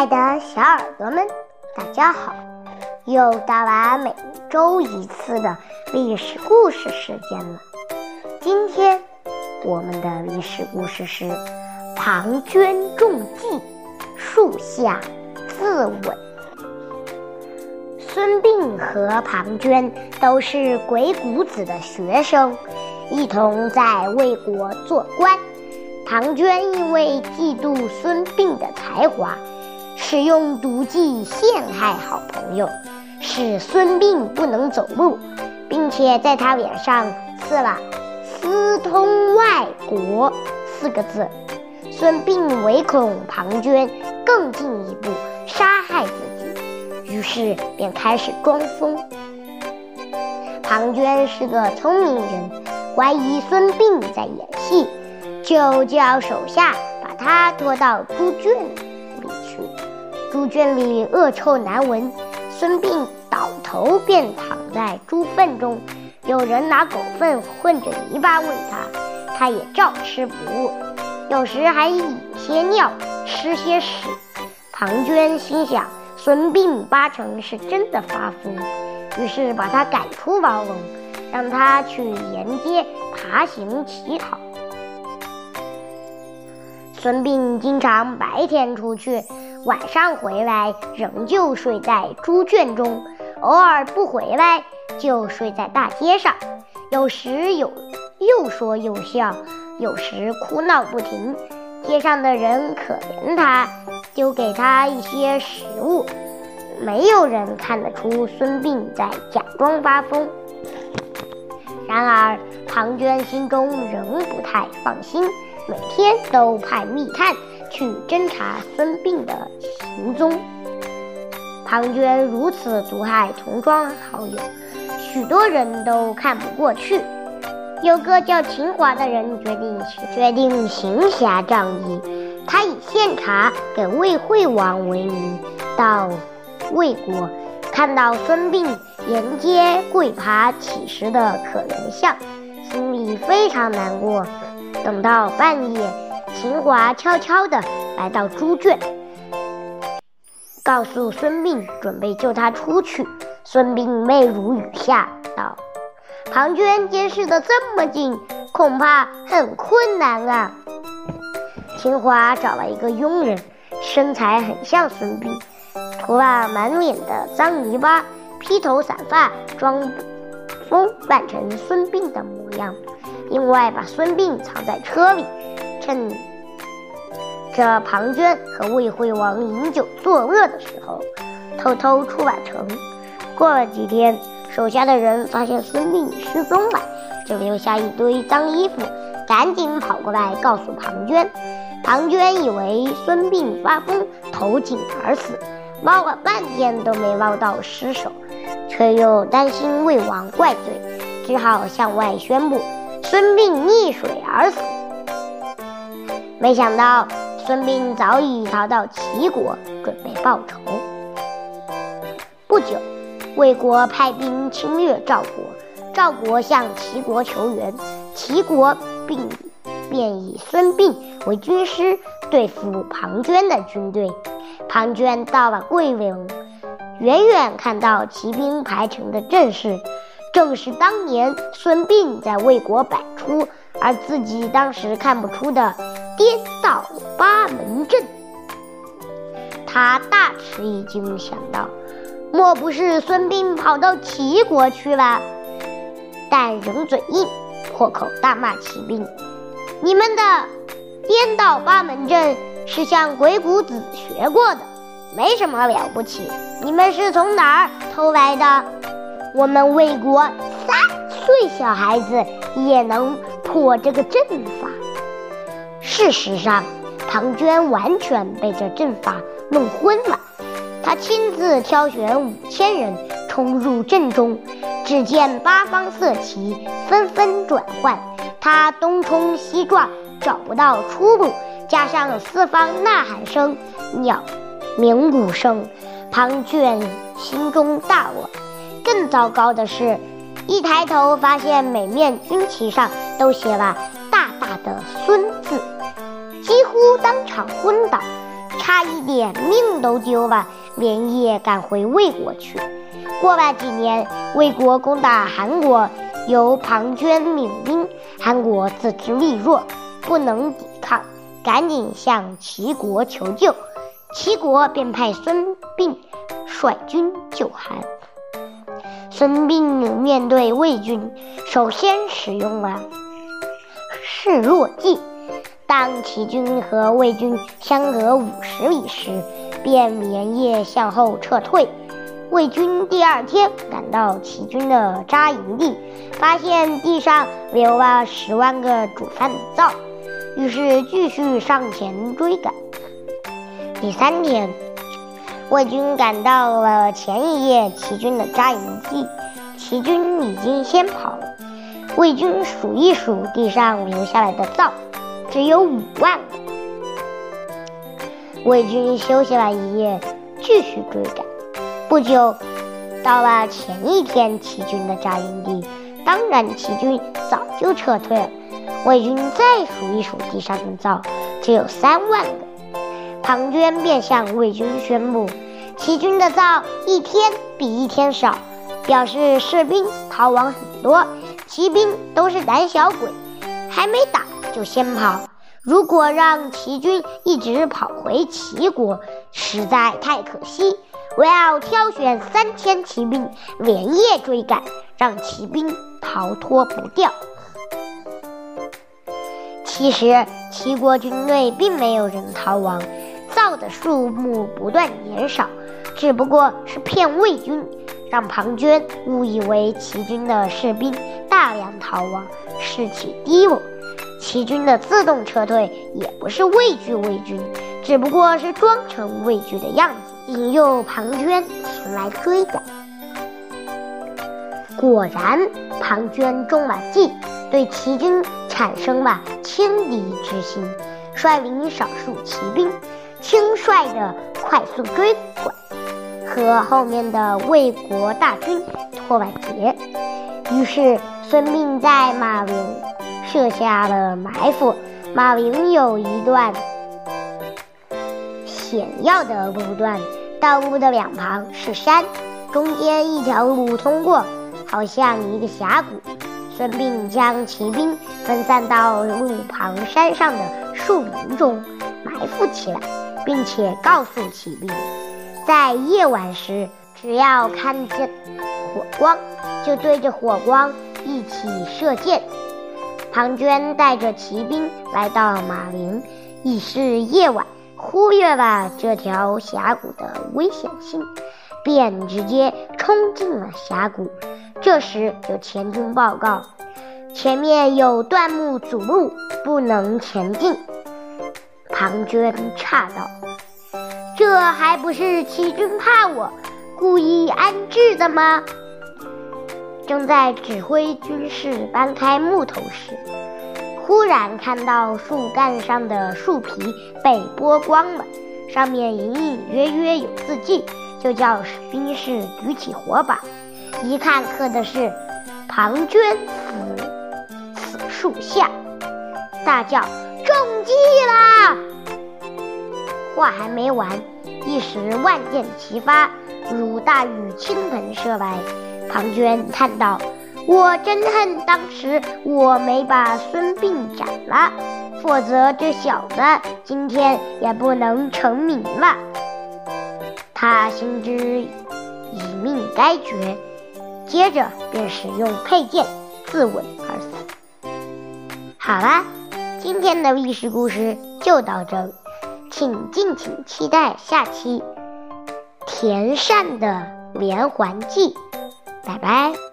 爱的小耳朵们，大家好！又到了每周一次的历史故事时间了。今天我们的历史故事是庞涓中计，树下自刎。孙膑和庞涓都是鬼谷子的学生，一同在魏国做官。庞涓因为嫉妒孙膑的才华。使用毒计陷害好朋友，使孙膑不能走路，并且在他脸上刺了“私通外国”四个字。孙膑唯恐庞涓更进一步杀害自己，于是便开始装疯。庞涓是个聪明人，怀疑孙膑在演戏，就叫手下把他拖到猪圈。猪圈里恶臭难闻，孙膑倒头便躺在猪粪中。有人拿狗粪混着泥巴喂他，他也照吃不误。有时还饮些尿，吃些屎。庞涓心想，孙膑八成是真的发疯，于是把他赶出牢笼，让他去沿街爬行乞讨。孙膑经常白天出去。晚上回来，仍旧睡在猪圈中；偶尔不回来，就睡在大街上。有时有又说又笑，有时哭闹不停。街上的人可怜他，就给他一些食物。没有人看得出孙膑在假装发疯。然而，庞涓心中仍不太放心，每天都派密探。去侦查孙膑的行踪。庞涓如此毒害同庄好友，许多人都看不过去。有个叫秦华的人决定决定行侠仗义，他以献茶给魏惠王为名，到魏国看到孙膑沿街跪爬乞食的可怜相，心里非常难过。等到半夜。秦华悄悄地来到猪圈，告诉孙膑准备救他出去。孙膑泪如雨下，道：“庞涓监视的这么紧，恐怕很困难啊。”秦华找了一个佣人，身材很像孙膑，涂了满脸的脏泥巴，披头散发，装疯扮成孙膑的模样。另外，把孙膑藏在车里，趁。这庞涓和魏惠王饮酒作乐的时候，偷偷出了城。过了几天，手下的人发现孙膑失踪了，就留下一堆脏衣服，赶紧跑过来告诉庞涓。庞涓以为孙膑发疯投井而死，捞了半天都没捞到尸首，却又担心魏王怪罪，只好向外宣布孙膑溺水而死。没想到。孙膑早已逃到齐国，准备报仇。不久，魏国派兵侵略赵国，赵国向齐国求援，齐国并便以孙膑为军师对付庞涓的军队。庞涓到了桂陵，远远看到骑兵排成的阵势，正是当年孙膑在魏国摆出，而自己当时看不出的。颠倒八门阵，他大吃一惊，想到莫不是孙膑跑到齐国去了？但仍嘴硬，破口大骂齐兵：“你们的颠倒八门阵是向鬼谷子学过的，没什么了不起。你们是从哪儿偷来的？我们魏国三岁小孩子也能破这个阵法。”事实上，庞涓完全被这阵法弄昏了。他亲自挑选五千人冲入阵中，只见八方色旗纷纷转换，他东冲西撞，找不到出路。加上四方呐喊声、鸟鸣鼓声，庞涓心中大乱。更糟糕的是，一抬头发现每面军旗上都写了大大的“孙”。乎当场昏倒，差一点命都丢了，连夜赶回魏国去。过了几年，魏国攻打韩国，由庞涓领兵，韩国自知力弱，不能抵抗，赶紧向齐国求救。齐国便派孙膑率军救韩。孙膑面对魏军，首先使用了示弱计。当齐军和魏军相隔五十里时，便连夜向后撤退。魏军第二天赶到齐军的扎营地，发现地上留了十万个煮饭的灶，于是继续上前追赶。第三天，魏军赶到了前一夜齐军的扎营地，齐军已经先跑了。魏军数一数地上留下来的灶，只有五万。魏军休息了一夜，继续追赶。不久，到了前一天齐军的扎营地，当然齐军早就撤退了。魏军再数一数地上的灶，只有三万个。庞涓便向魏军宣布，齐军的灶一天比一天少，表示士兵逃亡很多，骑兵都是胆小鬼，还没打就先跑。如果让齐军一直跑回齐国，实在太可惜。我要挑选三千骑兵，连夜追赶，让骑兵逃脱不掉。其实齐国军队并没有人逃亡。造的数目不断减少，只不过是骗魏军，让庞涓误以为齐军的士兵大量逃亡，士气低落。齐军的自动撤退也不是畏惧魏军，只不过是装成畏惧的样子，引诱庞涓前来追赶。果然，庞涓中了计，对齐军产生了轻敌之心，率领少数骑兵。轻率的快速追赶，和后面的魏国大军脱了节。于是孙膑在马陵设下了埋伏。马陵有一段险要的路段，道路的两旁是山，中间一条路通过，好像一个峡谷。孙膑将骑兵分散到路旁山上的树林中埋伏起来。并且告诉骑兵，在夜晚时，只要看见火光，就对着火光一起射箭。庞涓带着骑兵来到马陵，已是夜晚，忽略了这条峡谷的危险性，便直接冲进了峡谷。这时有前军报告，前面有断木阻路，不能前进。庞涓诧道：“这还不是齐军怕我，故意安置的吗？”正在指挥军士搬开木头时，忽然看到树干上的树皮被剥光了，上面隐隐约约有字迹，就叫兵士举起火把，一看刻的是“庞涓死此树下”，大叫：“中计啦！”话还没完，一时万箭齐发，如大雨倾盆射来。庞涓叹道：“我真恨当时我没把孙膑斩了，否则这小子今天也不能成名了。”他心知以命该绝，接着便使用佩剑自刎而死。好啦，今天的历史故事就到这里。请敬请期待下期《田善的连环计》，拜拜。